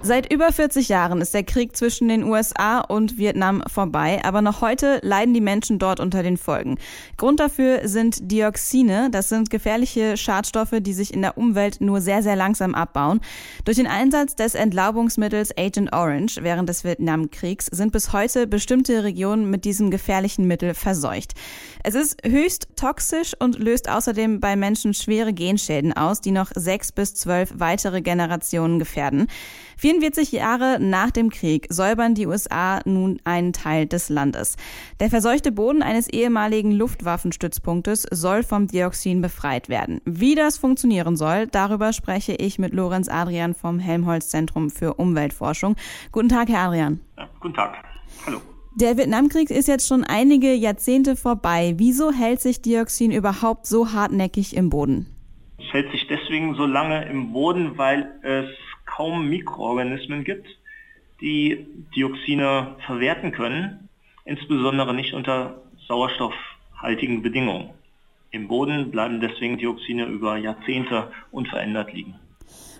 Seit über 40 Jahren ist der Krieg zwischen den USA und Vietnam vorbei, aber noch heute leiden die Menschen dort unter den Folgen. Grund dafür sind Dioxine, das sind gefährliche Schadstoffe, die sich in der Umwelt nur sehr, sehr langsam abbauen. Durch den Einsatz des Entlaubungsmittels Agent Orange während des Vietnamkriegs sind bis heute bestimmte Regionen mit diesem gefährlichen Mittel verseucht. Es ist höchst toxisch und löst außerdem bei Menschen schwere Genschäden aus, die noch sechs bis zwölf weitere Generationen gefährden. 44 Jahre nach dem Krieg säubern die USA nun einen Teil des Landes. Der verseuchte Boden eines ehemaligen Luftwaffenstützpunktes soll vom Dioxin befreit werden. Wie das funktionieren soll, darüber spreche ich mit Lorenz Adrian vom Helmholtz Zentrum für Umweltforschung. Guten Tag, Herr Adrian. Ja, guten Tag. Hallo. Der Vietnamkrieg ist jetzt schon einige Jahrzehnte vorbei. Wieso hält sich Dioxin überhaupt so hartnäckig im Boden? Es hält sich deswegen so lange im Boden, weil es kaum Mikroorganismen gibt, die Dioxine verwerten können, insbesondere nicht unter sauerstoffhaltigen Bedingungen. Im Boden bleiben deswegen Dioxine über Jahrzehnte unverändert liegen.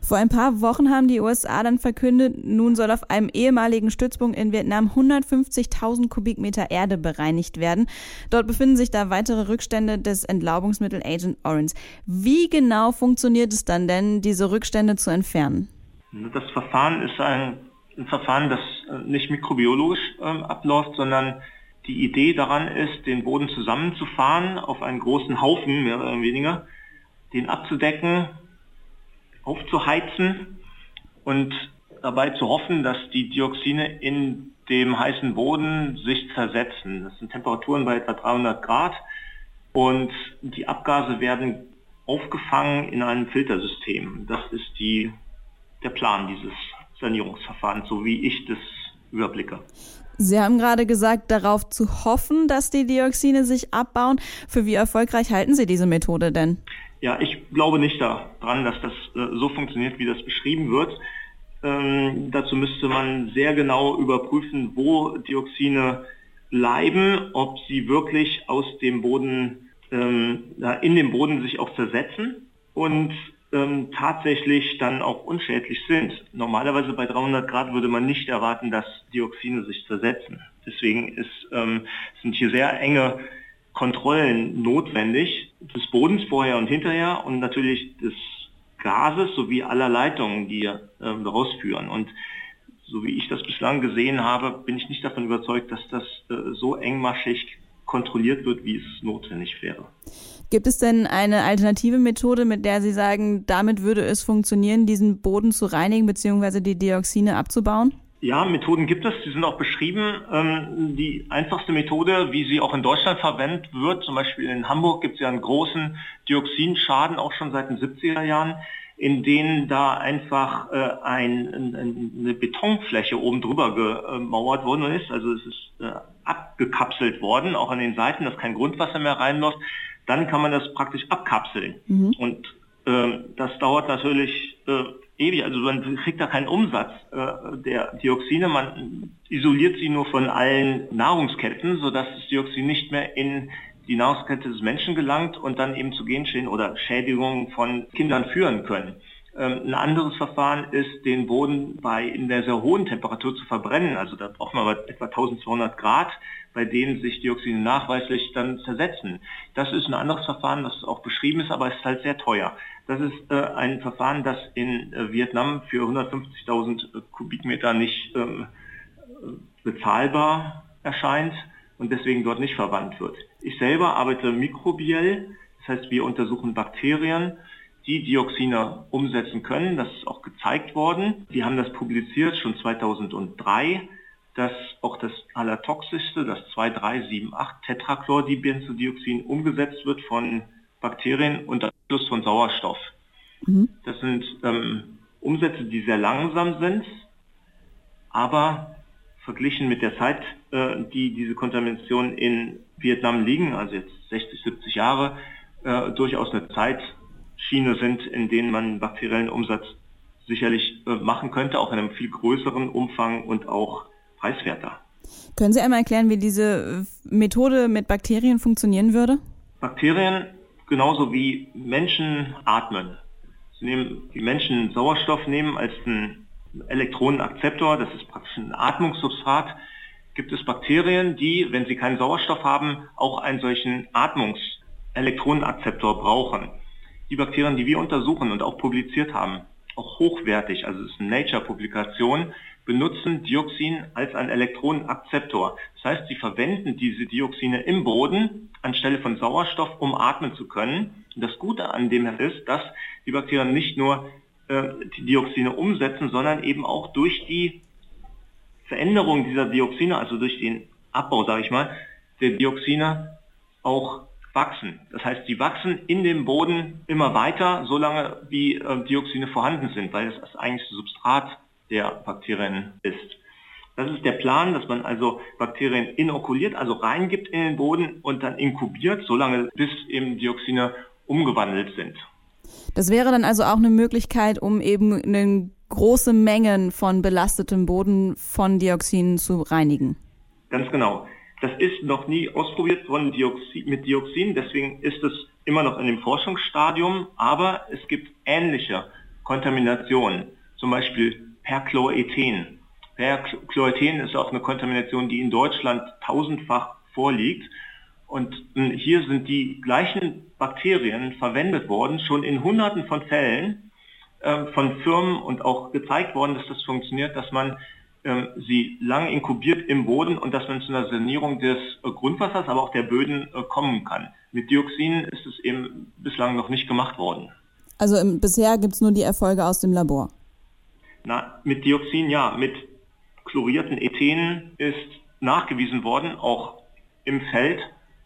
Vor ein paar Wochen haben die USA dann verkündet, nun soll auf einem ehemaligen Stützpunkt in Vietnam 150.000 Kubikmeter Erde bereinigt werden. Dort befinden sich da weitere Rückstände des Entlaubungsmittels Agent Orange. Wie genau funktioniert es dann denn, diese Rückstände zu entfernen? Das Verfahren ist ein, ein Verfahren, das äh, nicht mikrobiologisch ähm, abläuft, sondern die Idee daran ist, den Boden zusammenzufahren auf einen großen Haufen, mehr oder weniger, den abzudecken, aufzuheizen und dabei zu hoffen, dass die Dioxine in dem heißen Boden sich zersetzen. Das sind Temperaturen bei etwa 300 Grad und die Abgase werden aufgefangen in einem Filtersystem. Das ist die, der Plan dieses Sanierungsverfahrens, so wie ich das überblicke. Sie haben gerade gesagt, darauf zu hoffen, dass die Dioxine sich abbauen. Für wie erfolgreich halten Sie diese Methode denn? Ja, ich glaube nicht daran, dass das äh, so funktioniert, wie das beschrieben wird. Ähm, dazu müsste man sehr genau überprüfen, wo Dioxine bleiben, ob sie wirklich aus dem Boden, ähm, in dem Boden sich auch zersetzen und ähm, tatsächlich dann auch unschädlich sind. Normalerweise bei 300 Grad würde man nicht erwarten, dass Dioxine sich zersetzen. Deswegen ist, ähm, sind hier sehr enge Kontrollen notwendig, des Bodens vorher und hinterher und natürlich des Gases sowie aller Leitungen, die äh, daraus führen. Und so wie ich das bislang gesehen habe, bin ich nicht davon überzeugt, dass das äh, so engmaschig kontrolliert wird, wie es notwendig wäre. Gibt es denn eine alternative Methode, mit der Sie sagen, damit würde es funktionieren, diesen Boden zu reinigen bzw. die Dioxine abzubauen? Ja, Methoden gibt es, die sind auch beschrieben. Ähm, die einfachste Methode, wie sie auch in Deutschland verwendet wird, zum Beispiel in Hamburg gibt es ja einen großen Dioxinschaden, auch schon seit den 70er Jahren, in denen da einfach äh, ein, eine Betonfläche oben drüber gemauert worden ist. Also es ist äh, abgekapselt worden, auch an den Seiten, dass kein Grundwasser mehr reinläuft. Dann kann man das praktisch abkapseln. Mhm. Und äh, das dauert natürlich äh, ewig. Also man kriegt da keinen Umsatz äh, der Dioxine. Man isoliert sie nur von allen Nahrungsketten, sodass das Dioxin nicht mehr in die Nahrungskette des Menschen gelangt und dann eben zu Genschäden oder Schädigungen von Kindern führen können. Ähm, ein anderes Verfahren ist, den Boden bei in der sehr hohen Temperatur zu verbrennen. Also da braucht man etwa 1200 Grad, bei denen sich Dioxine nachweislich dann zersetzen. Das ist ein anderes Verfahren, das auch beschrieben ist, aber es ist halt sehr teuer. Das ist äh, ein Verfahren, das in äh, Vietnam für 150.000 äh, Kubikmeter nicht ähm, bezahlbar erscheint und deswegen dort nicht verwandt wird. Ich selber arbeite mikrobiell, das heißt wir untersuchen Bakterien, die Dioxine umsetzen können. Das ist auch gezeigt worden. Wir haben das publiziert schon 2003, dass auch das allertoxischste, das 2378 Tetrachlordibenzodioxin umgesetzt wird von Bakterien unter Einfluss von Sauerstoff. Mhm. Das sind ähm, Umsätze, die sehr langsam sind, aber verglichen mit der Zeit, äh, die diese Kontamination in Vietnam liegen, also jetzt 60, 70 Jahre, äh, durchaus eine Zeitschiene sind, in denen man bakteriellen Umsatz sicherlich äh, machen könnte, auch in einem viel größeren Umfang und auch preiswerter. Können Sie einmal erklären, wie diese äh, Methode mit Bakterien funktionieren würde? Bakterien genauso wie Menschen atmen, nehmen, die Menschen Sauerstoff nehmen als einen Elektronenakzeptor, das ist praktisch ein Atmungssubstrat, gibt es Bakterien, die, wenn sie keinen Sauerstoff haben, auch einen solchen Atmungselektronenakzeptor brauchen. Die Bakterien, die wir untersuchen und auch publiziert haben, auch hochwertig, also es ist eine Nature-Publikation, benutzen Dioxin als ein Elektronenakzeptor. Das heißt, sie verwenden diese Dioxine im Boden anstelle von Sauerstoff, um atmen zu können. Und das Gute an dem ist, dass die Bakterien nicht nur die Dioxine umsetzen, sondern eben auch durch die Veränderung dieser Dioxine, also durch den Abbau, sage ich mal, der Dioxine auch wachsen. Das heißt, sie wachsen in dem Boden immer weiter, solange wie äh, Dioxine vorhanden sind, weil eigentlich das Substrat der Bakterien ist. Das ist der Plan, dass man also Bakterien inokuliert, also reingibt in den Boden und dann inkubiert, solange bis eben Dioxine umgewandelt sind. Das wäre dann also auch eine Möglichkeit, um eben eine große Mengen von belastetem Boden von Dioxinen zu reinigen. Ganz genau. Das ist noch nie ausprobiert worden Dioxin, mit Dioxin, deswegen ist es immer noch in dem Forschungsstadium, aber es gibt ähnliche Kontaminationen, zum Beispiel Perchlorethen. Perchlorethen ist auch eine Kontamination, die in Deutschland tausendfach vorliegt. Und hm, hier sind die gleichen Bakterien verwendet worden, schon in hunderten von Fällen äh, von Firmen und auch gezeigt worden, dass das funktioniert, dass man äh, sie lang inkubiert im Boden und dass man zu einer Sanierung des äh, Grundwassers, aber auch der Böden äh, kommen kann. Mit Dioxin ist es eben bislang noch nicht gemacht worden. Also im, bisher gibt es nur die Erfolge aus dem Labor. Na, mit Dioxin ja, mit chlorierten Ethenen ist nachgewiesen worden, auch im Feld,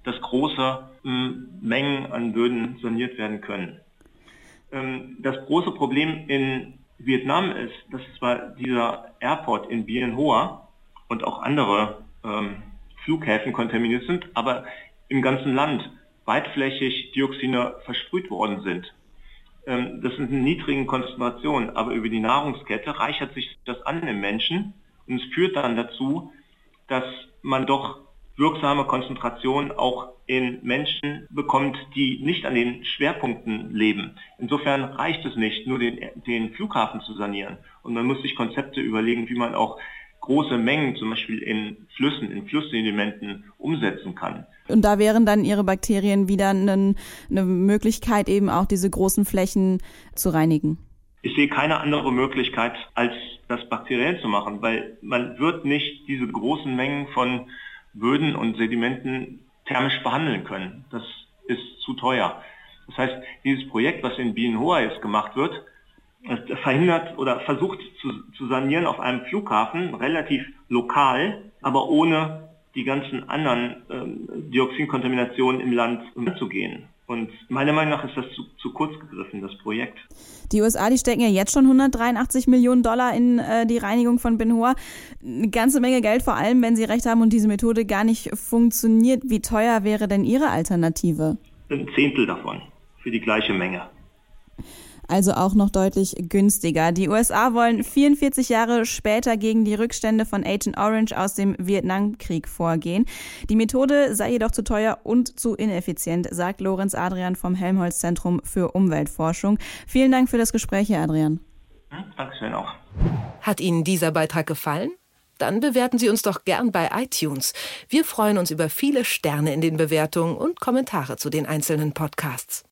dass große m, Mengen an Böden saniert werden können. Ähm, das große Problem in Vietnam ist, dass zwar dieser Airport in Bien Hoa und auch andere ähm, Flughäfen kontaminiert sind, aber im ganzen Land weitflächig Dioxine versprüht worden sind. Ähm, das sind niedrigen Konzentrationen, aber über die Nahrungskette reichert sich das an im Menschen und es führt dann dazu, dass man doch wirksame Konzentrationen auch in Menschen bekommt, die nicht an den Schwerpunkten leben. Insofern reicht es nicht, nur den, den Flughafen zu sanieren. Und man muss sich Konzepte überlegen, wie man auch große Mengen zum Beispiel in Flüssen, in Flusssedimenten umsetzen kann. Und da wären dann ihre Bakterien wieder eine, eine Möglichkeit, eben auch diese großen Flächen zu reinigen. Ich sehe keine andere Möglichkeit, als das bakteriell zu machen, weil man wird nicht diese großen Mengen von Böden und Sedimenten thermisch behandeln können. Das ist zu teuer. Das heißt, dieses Projekt, was in Bien Hoa jetzt gemacht wird, verhindert oder versucht zu, zu sanieren auf einem Flughafen, relativ lokal, aber ohne die ganzen anderen ähm, Dioxinkontaminationen im Land umzugehen. Und meiner Meinung nach ist das zu, zu, kurz gegriffen, das Projekt. Die USA, die stecken ja jetzt schon 183 Millionen Dollar in äh, die Reinigung von Benhur. Eine ganze Menge Geld, vor allem wenn sie recht haben und diese Methode gar nicht funktioniert. Wie teuer wäre denn Ihre Alternative? Ein Zehntel davon für die gleiche Menge also auch noch deutlich günstiger. Die USA wollen 44 Jahre später gegen die Rückstände von Agent Orange aus dem Vietnamkrieg vorgehen. Die Methode sei jedoch zu teuer und zu ineffizient, sagt Lorenz Adrian vom Helmholtz Zentrum für Umweltforschung. Vielen Dank für das Gespräch, Herr Adrian. Hm, Dankeschön auch. Hat Ihnen dieser Beitrag gefallen? Dann bewerten Sie uns doch gern bei iTunes. Wir freuen uns über viele Sterne in den Bewertungen und Kommentare zu den einzelnen Podcasts.